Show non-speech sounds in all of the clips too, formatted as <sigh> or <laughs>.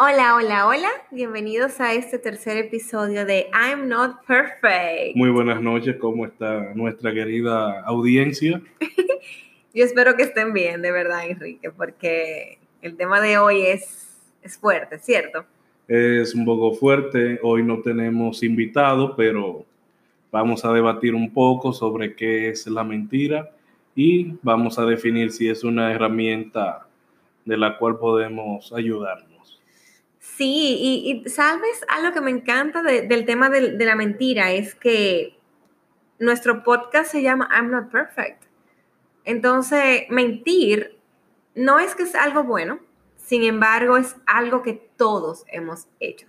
Hola, hola, hola. Bienvenidos a este tercer episodio de I'm Not Perfect. Muy buenas noches, ¿cómo está nuestra querida audiencia? <laughs> Yo espero que estén bien, de verdad, Enrique, porque el tema de hoy es, es fuerte, ¿cierto? Es un poco fuerte. Hoy no tenemos invitado, pero vamos a debatir un poco sobre qué es la mentira y vamos a definir si es una herramienta de la cual podemos ayudarnos. Sí, y, sabes, algo que me encanta del tema de, de la mentira es que nuestro podcast se llama I'm Not Perfect. Entonces, mentir no es que es algo bueno, sin embargo, es algo que todos hemos hecho,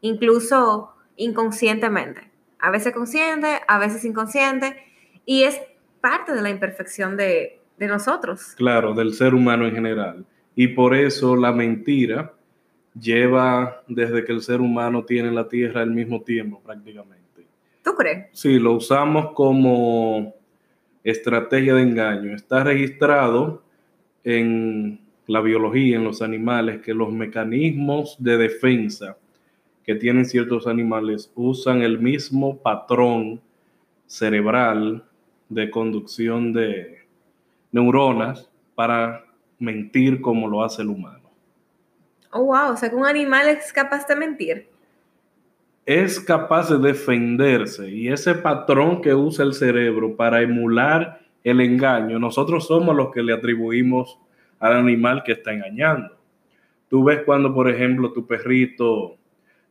incluso inconscientemente. A veces consciente, a veces inconsciente, y es parte de la imperfección de, de nosotros. Claro, del ser humano en general. Y por eso la mentira lleva desde que el ser humano tiene la Tierra al mismo tiempo prácticamente. ¿Tú crees? Sí, lo usamos como estrategia de engaño. Está registrado en la biología, en los animales, que los mecanismos de defensa que tienen ciertos animales usan el mismo patrón cerebral de conducción de neuronas para mentir como lo hace el humano. Oh, wow, o sea que un animal es capaz de mentir. Es capaz de defenderse y ese patrón que usa el cerebro para emular el engaño, nosotros somos los que le atribuimos al animal que está engañando. Tú ves cuando, por ejemplo, tu perrito,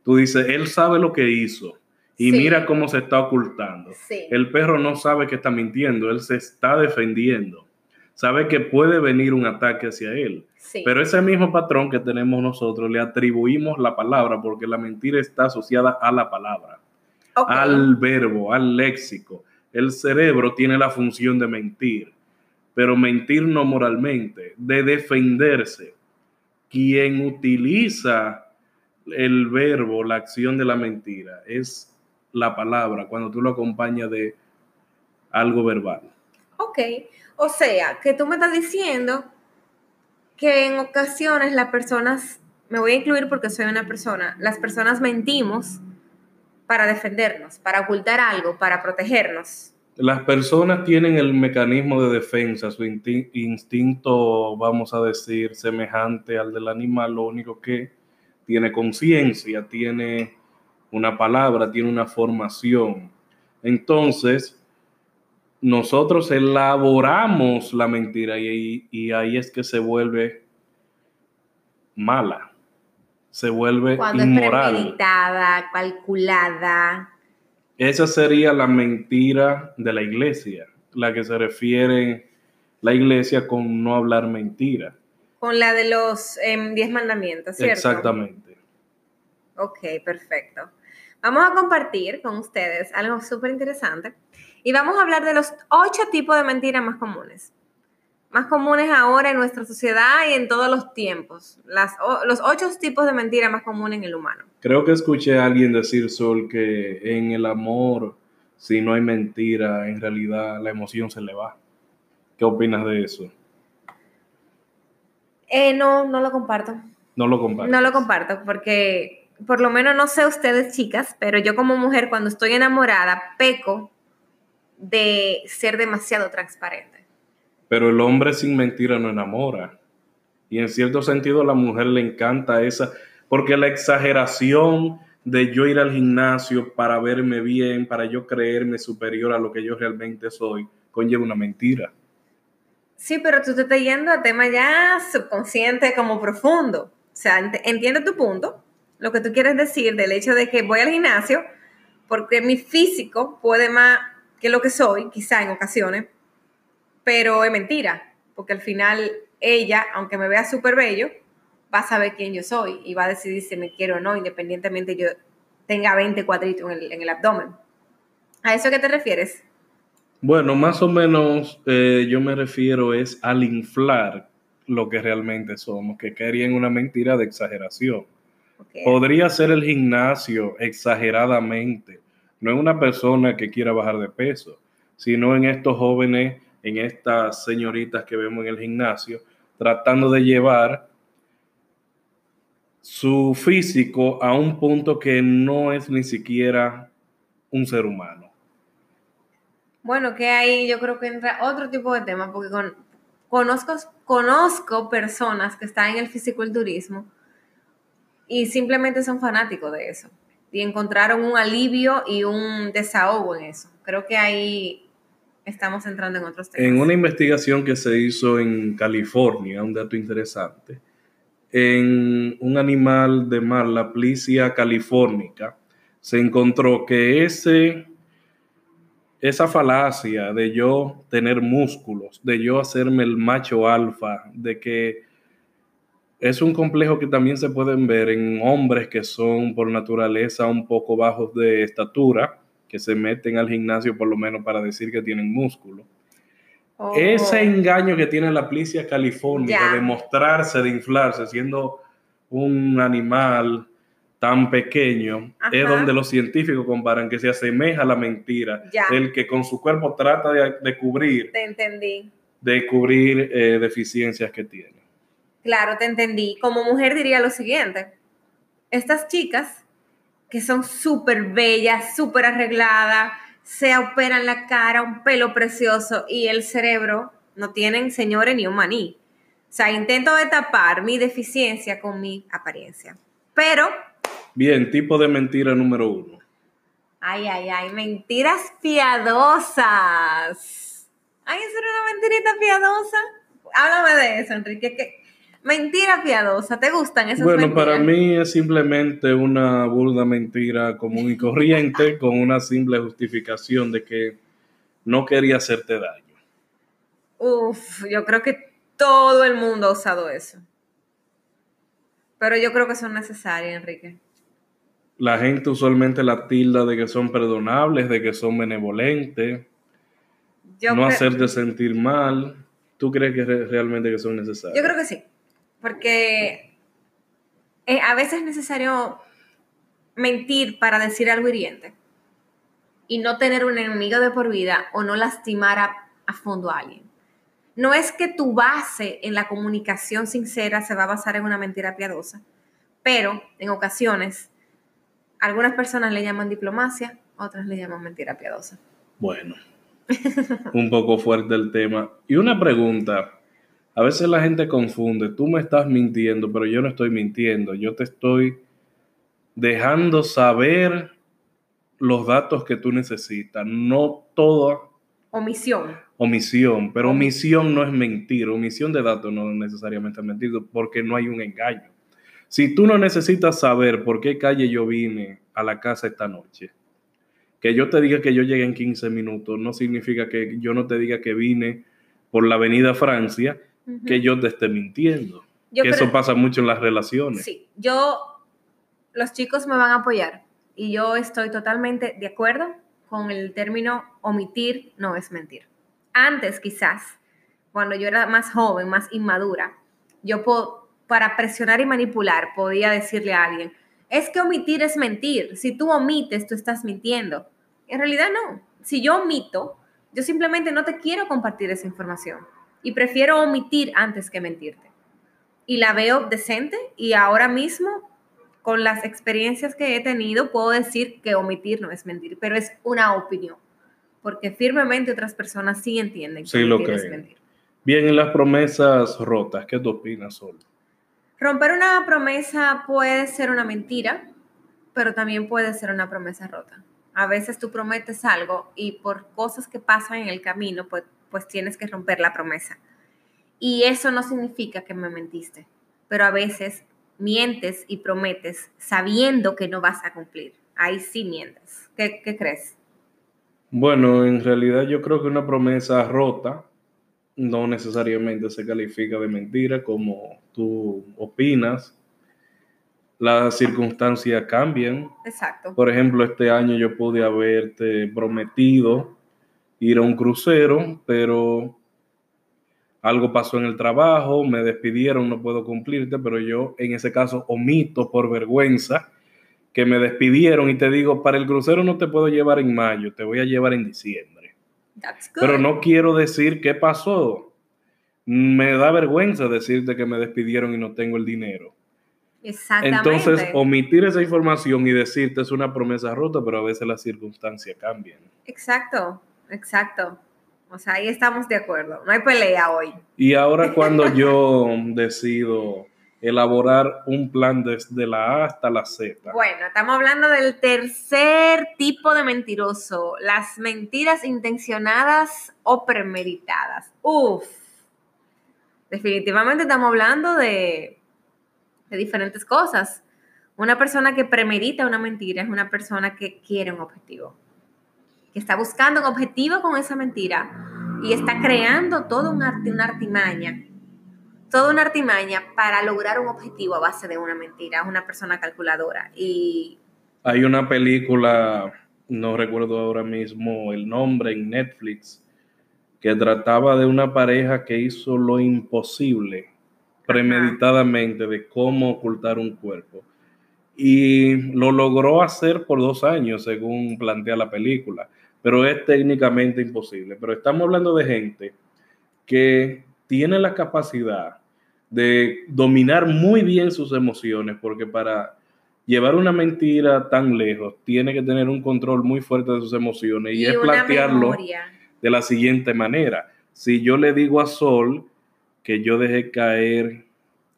tú dices, él sabe lo que hizo y Sí. mira cómo se está ocultando. Sí. El perro no sabe que está mintiendo, él se está defendiendo. Sabe que puede venir un ataque hacia él. Sí. Pero ese mismo patrón que tenemos nosotros le atribuimos la palabra porque la mentira está asociada a la palabra, al verbo, al léxico. El cerebro tiene la función de mentir, pero mentir no moralmente, de defenderse. Quien utiliza el verbo, la acción de la mentira, es la palabra cuando tú lo acompañas de algo verbal. Ok, o sea, que tú me estás diciendo que en ocasiones las personas, me voy a incluir porque soy una persona, las personas mentimos para defendernos, para ocultar algo, para protegernos. Las personas tienen el mecanismo de defensa, su insti- instinto, vamos a decir, semejante al del animal, lo único que tiene conciencia, tiene una palabra, tiene una formación. Entonces, nosotros elaboramos la mentira y, y ahí es que se vuelve mala, se vuelve Cuando es premeditada, calculada. Esa sería la mentira de la iglesia, la que se refiere la iglesia con no hablar mentira. Con la de los em, diez mandamientos, ¿cierto? Exactamente. Ok, perfecto. Vamos a compartir con ustedes algo súper interesante y vamos a hablar de los ocho tipos de mentiras más comunes. Más comunes ahora en nuestra sociedad y en todos los tiempos. Las, los ocho tipos de mentiras más comunes en el humano. Creo que escuché a alguien decir, Sol, que en el amor, si no hay mentira, en realidad la emoción se le va. ¿Qué opinas de eso? Eh, no, no lo comparto. No lo comparto. No lo comparto porque, por lo menos no sé ustedes chicas, pero yo como mujer cuando estoy enamorada peco de ser demasiado transparente. Pero el hombre sin mentira no enamora. Y en cierto sentido a la mujer le encanta esa, porque la exageración de yo ir al gimnasio para verme bien, para yo creerme superior a lo que yo realmente soy, conlleva una mentira. Sí, pero tú te estás yendo a tema ya subconsciente como profundo. O sea, ent- entiendo tu punto, lo que tú quieres decir del hecho de que voy al gimnasio porque mi físico puede más que lo que soy, quizá en ocasiones, pero es mentira, porque al final ella, aunque me vea súper bello, va a saber quién yo soy y va a decidir si me quiero o no, independientemente yo tenga 20 cuadritos en el, en el abdomen. ¿A eso qué te refieres? Bueno, más o menos eh, yo me refiero es al inflar lo que realmente somos, que caería en una mentira de exageración. Podría ser el gimnasio exageradamente, no en una persona que quiera bajar de peso, sino en estos jóvenes, en estas señoritas que vemos en el gimnasio, tratando de llevar su físico a un punto que no es ni siquiera un ser humano. Bueno, que ahí yo creo que entra otro tipo de tema, porque conozco, conozco personas que están en el fisiculturismo y simplemente son fanáticos de eso y encontraron un alivio y un desahogo en eso. Creo que ahí estamos entrando en otros temas. En una investigación que se hizo en California, un dato interesante, en un animal de mar, la Plicia californica, se encontró que ese, esa falacia de yo tener músculos, de yo hacerme el macho alfa, de que es un complejo que también se pueden ver en hombres que son por naturaleza un poco bajos de estatura, que se meten al gimnasio por lo menos para decir que tienen músculo. Ese oh. engaño que tiene la plicia california de mostrarse, de inflarse, siendo un animal tan pequeño, es donde los científicos comparan que se asemeja a la mentira, el que con su cuerpo trata de, cubrir, te entendí. de cubrir eh, deficiencias que tiene. Claro, te entendí. Como mujer diría lo siguiente, estas chicas que son súper bellas, súper arregladas, se operan la cara, un pelo precioso y el cerebro no tienen, señores, ni un maní. O sea, intento de tapar mi deficiencia con mi apariencia. Pero... Bien, tipo de mentira número uno. Ay, ay, ay, mentiras piadosas. Ay, ¿eso era una mentirita piadosa? Háblame de eso, Enrique. Mentira piadosa, ¿te gustan esas bueno, para mí es simplemente una burda mentira común y corriente <laughs> con una simple justificación de que no quería hacerte daño. Uf, yo creo que todo el mundo ha usado eso. Pero yo creo que son necesarias, Enrique. La gente usualmente la tilda de que son perdonables, de que son benevolentes, no hacerte sentir mal. ¿Tú crees que realmente que son necesarias? Yo creo que sí porque eh, a veces es necesario mentir para decir algo hiriente y no tener un enemigo de por vida o no lastimar a, a fondo a alguien. No es que tu base en la comunicación sincera se va a basar en una mentira piadosa, pero en ocasiones algunas personas le llaman diplomacia, otras le llaman mentira piadosa. Bueno, un poco fuerte el tema. Y una pregunta, a veces la gente confunde, tú me estás mintiendo, pero yo no estoy mintiendo, yo te estoy dejando saber los datos que tú necesitas, no toda omisión. Omisión, pero omisión no es mentir, omisión de datos no es necesariamente mentir, porque no hay un engaño. Si tú no necesitas saber por qué calle yo vine a la casa esta noche, que yo te diga que yo llegué en 15 minutos, no significa que yo no te diga que vine por la avenida Francia que yo te esté mintiendo. que eso pasa mucho en las relaciones. Sí, yo, los chicos me van a apoyar y yo estoy totalmente de acuerdo con el término omitir no es mentir. Antes quizás, cuando yo era más joven, más inmadura, yo para presionar y manipular podía decirle a alguien, es que omitir es mentir. Si tú omites, tú estás mintiendo. En realidad no. Si yo omito, yo simplemente no te quiero compartir esa información y prefiero omitir antes que mentirte. Y la veo decente y ahora mismo, con las experiencias que he tenido, puedo decir que omitir no es mentir, pero es una opinión, porque firmemente otras personas sí entienden que sí, mentir es mentir. Bien, en las promesas rotas, ¿qué tú opinas, Sol? Romper una promesa puede ser una mentira, pero también puede ser una promesa rota. A veces tú prometes algo y por cosas que pasan en el camino, pues pues tienes que romper la promesa. Y eso no significa que me mentiste, pero a veces mientes y prometes sabiendo que no vas a cumplir. Ahí sí mientes. ¿Qué, crees? Bueno, en realidad yo creo que una promesa rota no necesariamente se califica de mentira como tú opinas. Las circunstancias cambian. Exacto. Por ejemplo, este año yo pude haberte prometido ir a un crucero, pero algo pasó en el trabajo, me despidieron, no puedo cumplirte, pero yo en ese caso omito por vergüenza que me despidieron y te digo, para el crucero no te puedo llevar en mayo, te voy a llevar en diciembre. Pero no quiero decir qué pasó. Me da vergüenza decirte que me despidieron y no tengo el dinero. Exactamente. Entonces, omitir esa información y decirte es una promesa rota, pero a veces las circunstancias cambian. Exacto, exacto. O sea, ahí estamos de acuerdo. No hay pelea hoy. Y ahora <laughs> cuando yo decido elaborar un plan desde la A hasta la Z. Bueno, estamos hablando del tercer tipo de mentiroso, las mentiras intencionadas o premeditadas. Uf, definitivamente estamos hablando de, de diferentes cosas. Una persona que premedita una mentira es una persona que quiere un objetivo, que está buscando un objetivo con esa mentira y está creando todo un arte, una artimaña toda una artimaña para lograr un objetivo a base de una mentira, es una persona calculadora. Y hay una película, no recuerdo ahora mismo el nombre en Netflix, que trataba de una pareja que hizo lo imposible premeditadamente de cómo ocultar un cuerpo. Y lo logró hacer por dos años, según plantea la película, pero es técnicamente imposible. Pero estamos hablando de gente que tiene la capacidad de dominar muy bien sus emociones, porque para llevar una mentira tan lejos tiene que tener un control muy fuerte de sus emociones y, es plantearlo de la siguiente manera. Si yo le digo a Sol que yo dejé caer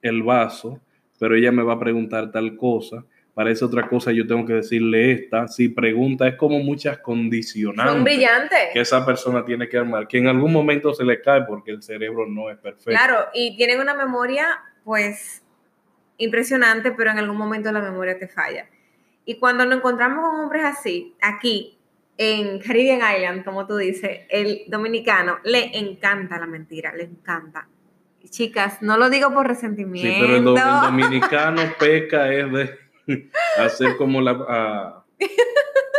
el vaso, pero ella me va a preguntar tal cosa, para esa otra cosa yo tengo que decirle esta. Si pregunta, es como muchas condicionantes. Son brillantes. Que esa persona tiene que armar, que en algún momento se le cae porque el cerebro no es perfecto. Claro, y tienen una memoria, pues, impresionante, pero en algún momento la memoria te falla. Y cuando nos encontramos con hombres así, aquí, en Caribbean Island, como tú dices, el dominicano le encanta la mentira, le encanta. Chicas, no lo digo por resentimiento. Sí, pero el, el dominicano <laughs> peca es de <laughs> hacer como la,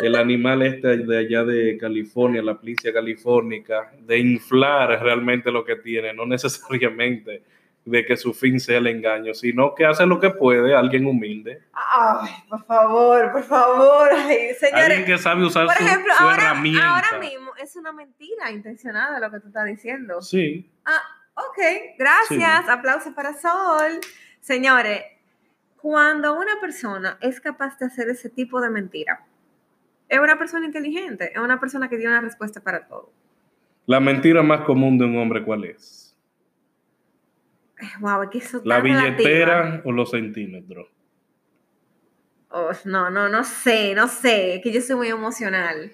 el animal este de allá de California, la plicia californica, de inflar realmente lo que tiene, no necesariamente de que su fin sea el engaño, sino que hace lo que puede alguien humilde. Ay, por favor, por favor. alguien que sabe usar su, herramienta. Ahora mismo es una mentira intencionada lo que tú estás diciendo. Sí. Ah, ok, gracias. Aplausos para Sol. Señores, cuando una persona es capaz de hacer ese tipo de mentira, es una persona inteligente, es una persona que tiene una respuesta para todo. La mentira más común de un hombre, ¿cuál es? Wow, que eso ¿La billetera o los centímetros? Oh, no, no, no sé, no sé, que yo soy muy emocional.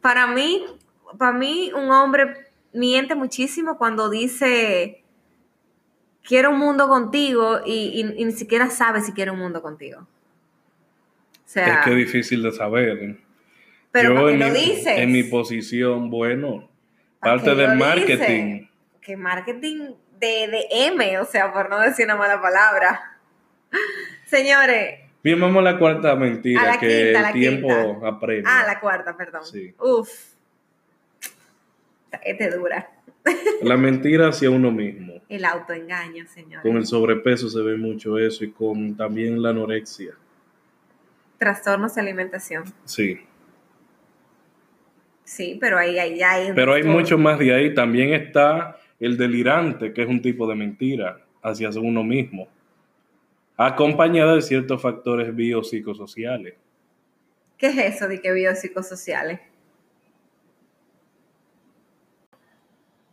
Para mí, para mí, un hombre miente muchísimo cuando dice quiero un mundo contigo y, ni siquiera sabes si quiere un mundo contigo. O sea, es que es difícil de saber. Pero Yo en, lo mi, dices? en mi posición, bueno, parte del marketing. Que marketing de, de M, o sea, por no decir una mala palabra. Señores. Bien, vamos a la cuarta mentira que el tiempo aprende. Ah, la cuarta, perdón. Sí. Uf. Este dura. La mentira hacia uno mismo. El autoengaño, señor. Con el sobrepeso se ve mucho eso y con también la anorexia. Trastornos de alimentación. Sí. Sí, pero ahí, ahí hay... Pero hay mucho más de ahí. También está el delirante, que es un tipo de mentira hacia uno mismo, acompañada de ciertos factores biopsicosociales. ¿Qué es eso de que biopsicosociales?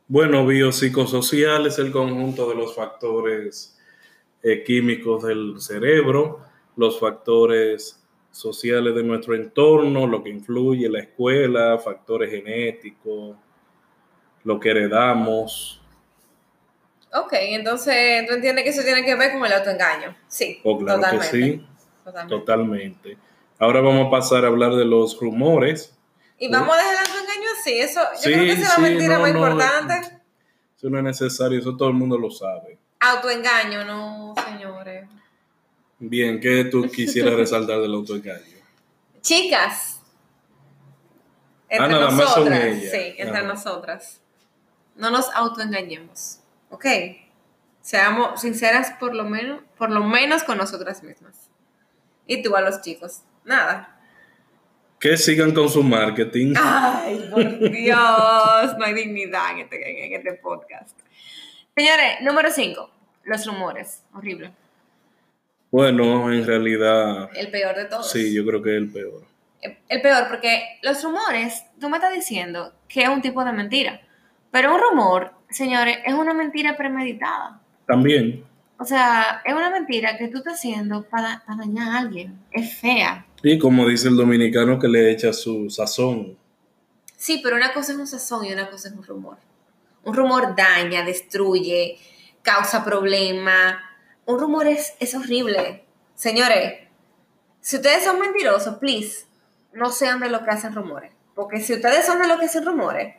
Bueno, biopsicosocial es el conjunto de los factores eh, químicos del cerebro, los factores sociales de nuestro entorno, lo que influye la escuela, factores genéticos, lo que heredamos. Ok, entonces tú entiendes que eso tiene que ver con el autoengaño. Sí, oh, claro totalmente. Que sí, totalmente. totalmente. Ahora vamos a pasar a hablar de los rumores. Y vamos a dejar sí, eso, yo creo que es la mentira más importante. Eso no es necesario, eso todo el mundo lo sabe. Autoengaño, no, señores. Bien, ¿qué tú quisieras resaltar del autoengaño? <laughs> Chicas. Entre ah, nada nosotras, más son ellas. Sí, entre nosotras. No nos autoengañemos, ¿ok? Seamos sinceras por lo menos, por lo menos con nosotras mismas. Y tú a los chicos, nada que sigan con su marketing. Ay, por <laughs> Dios, no hay dignidad en este, en este podcast. Señores, número 5, los rumores. Horrible. Bueno, en realidad, El peor de todos. sí, yo creo que es el peor. El peor, porque los rumores, tú me estás diciendo que es un tipo de mentira. Pero un rumor, señores, es una mentira premeditada. También, O sea, es una mentira que tú estás haciendo para, para dañar a alguien. Es fea. Y como dice el dominicano que le echa su sazón. Sí, pero una cosa es un sazón y una cosa es un rumor. Un rumor daña, destruye, causa problema. Un rumor es, es horrible. Señores, si ustedes son mentirosos, please, no sean de los que hacen rumores. Porque si ustedes son de los que hacen rumores,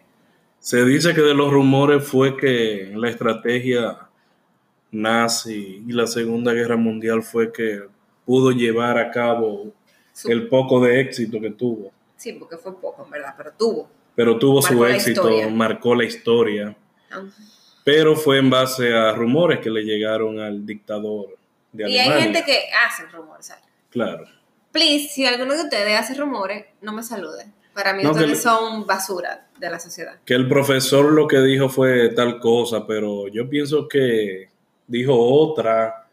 Se dice que de los rumores fue que la estrategia nazi y la Segunda Guerra Mundial fue que pudo llevar a cabo su- el poco de éxito que tuvo. sí, porque fue poco, en verdad, pero tuvo. Pero tuvo su Marcó éxito, marcó la historia. Pero fue en base a rumores que le llegaron al dictador de Y hay gente que hace rumores. ¿sabes? Claro. Please, si alguno de ustedes hace rumores, no me saluden. Para mí No, ustedes son basura de la sociedad. Que el profesor lo que dijo fue tal cosa, pero yo pienso que dijo otra.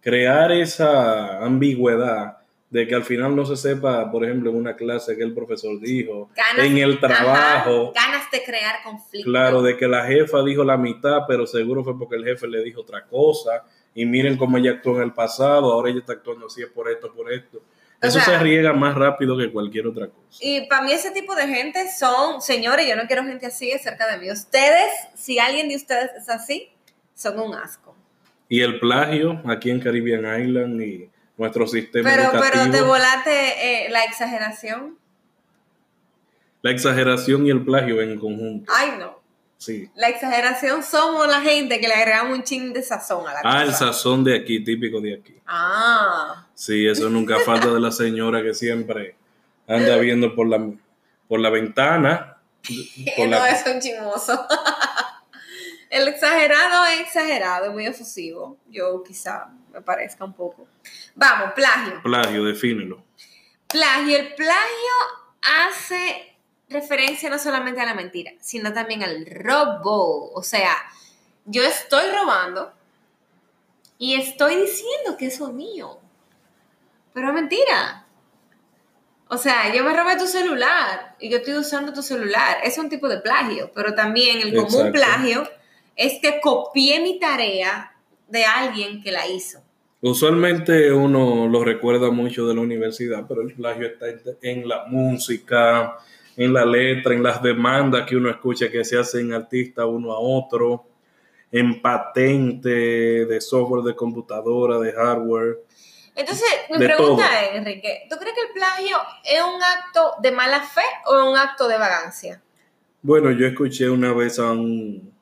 Crear esa ambigüedad de que al final no se sepa, por ejemplo, en una clase que el profesor dijo, Ganas- en el trabajo, Ajá, ganas de crear conflicto. claro, de que la jefa dijo la mitad, pero seguro fue porque el jefe le dijo otra cosa. Y miren cómo ella actuó en el pasado, ahora ella está actuando así es por esto, por esto. O Eso sea- se riega más rápido que cualquier otra cosa. Y para mí ese tipo de gente son, señores, yo no quiero gente así cerca de mí. Ustedes, si alguien de ustedes es así, son un asco. Y el plagio aquí en Caribbean Island y nuestro sistema Pero, pero educativo. te volaste eh, la exageración. La exageración y el plagio en conjunto. Ay, no. Sí. La exageración somos la gente que le agregamos un ching de sazón a la Ah, el cosa. sazón de aquí, típico de aquí. Ah. Sí, eso nunca <laughs> falta de la señora que siempre anda viendo por la, por la ventana. <laughs> Por no la- es un chismoso. <laughs> El exagerado es exagerado, es muy efusivo. Yo quizá me parezca un poco. Vamos, plagio. Plagio, defínelo. Plagio. El plagio hace referencia no solamente a la mentira, sino también al robo. O sea, yo estoy robando y estoy diciendo que eso es mío. Pero es mentira. O sea, yo me robé tu celular y yo estoy usando tu celular. Es un tipo de plagio, pero también el común Exacto. plagio es que copié mi tarea de alguien que la hizo. Usualmente uno lo recuerda mucho de la universidad, pero el plagio está en- la música, en la letra, en las demandas que uno escucha que se hacen artistas uno a otro, en patente de software de computadora, de hardware. Entonces, mi pregunta todo. es, Enrique, ¿tú crees que el plagio es un acto de mala fe o un acto de vagancia? Bueno, yo escuché una vez a un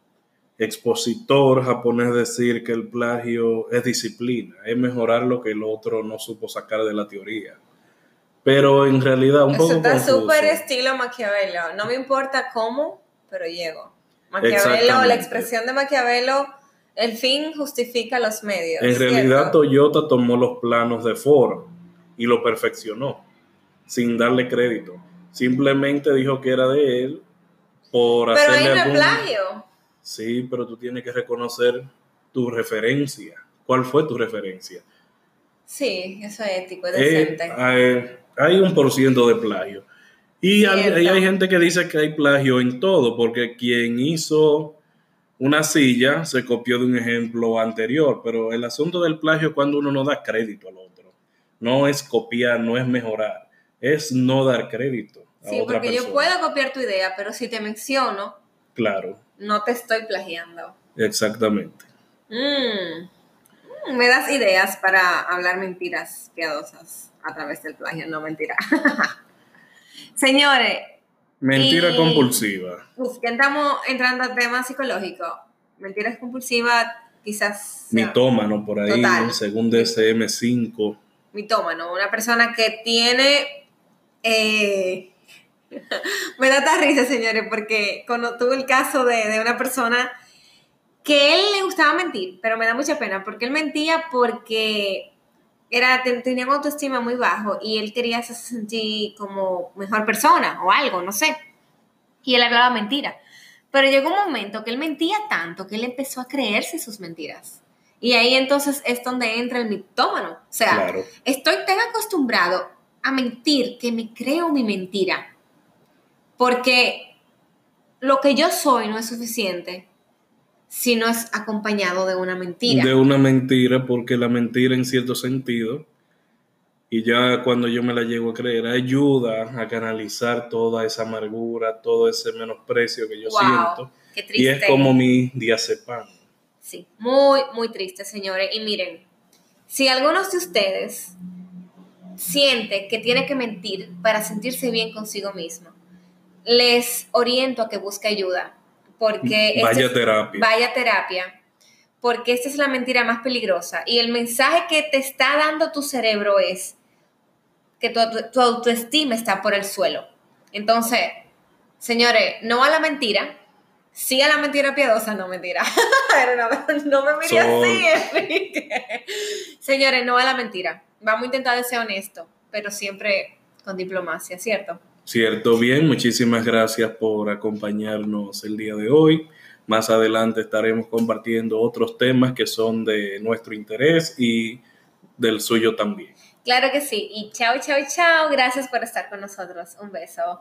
expositor japonés decir que el plagio es disciplina, es mejorar lo que el otro no supo sacar de la teoría. Pero en realidad un Eso poco está súper estilo Maquiavelo. No me importa cómo, pero llego. Maquiavelo, la expresión de Maquiavelo, el fin justifica los medios. En ¿cierto? realidad Toyota tomó los planos de Ford y lo perfeccionó sin darle crédito. Simplemente dijo que era de él por Pero ahí hacerle no es algún... plagio. Sí, pero tú tienes que reconocer tu referencia. ¿Cuál fue tu referencia? Sí, eso es ético, es Eh, decente. hay, hay un por ciento de plagio. Y hay, hay gente que dice que hay plagio en todo, porque quien hizo una silla se copió de un ejemplo anterior, pero el asunto del plagio es cuando uno no da crédito al otro. No es copiar, no es mejorar, es no dar crédito a sí, otra porque persona. yo puedo copiar tu idea, pero si te menciono, Claro, no te estoy plagiando. exactamente. Mm. Mm, Me das ideas para hablar mentiras piadosas a través del plagio, no mentira. <laughs> Señores, Mentira Y- compulsiva. uf, ya estamos entrando a temas psicológicos. Mentiras compulsivas, quizás. Mitómano por ahí, Total. según DSM-5. mitómano, una persona que tiene... eh, <laughs> me da risa, señores, porque cuando tuve el caso de, de una persona que él le gustaba mentir, pero me da mucha pena, porque él mentía porque era, ten- tenía una autoestima muy bajo y él quería hacerse sentir como mejor persona o algo, no sé. Y él hablaba mentira. Pero llegó un momento que él mentía tanto que él empezó a creerse sus mentiras. Y ahí entonces es donde entra el mitómano. O sea, estoy tan acostumbrado a mentir que me creo mi mentira. Porque lo que yo soy no es suficiente si no es acompañado de una mentira. De una mentira, porque la mentira en cierto sentido, y ya cuando yo me la llego a creer, ayuda a canalizar toda esa amargura, todo ese menosprecio que yo siento. Y es como mi diazepam. Sí, muy, muy triste, señores. Y miren, si algunos de ustedes siente que tiene que mentir para sentirse bien consigo mismo, les oriento a que busque ayuda porque... Vaya terapia. Vaya terapia, porque esta es la mentira más peligrosa. Y el mensaje que te está dando tu cerebro es que tu, autoestima está por el suelo. Entonces, señores, no a la mentira, sí a la mentira piadosa, no mentira. <laughs> no, me mire así, Señores, no a la mentira. Vamos a intentar ser honestos, pero siempre con diplomacia, ¿cierto? Cierto, bien, muchísimas gracias por acompañarnos el día de hoy. Más adelante estaremos compartiendo otros temas que son de nuestro interés y del suyo también. Claro que sí. Y chao, chao, chao. Gracias por estar con nosotros. Un beso.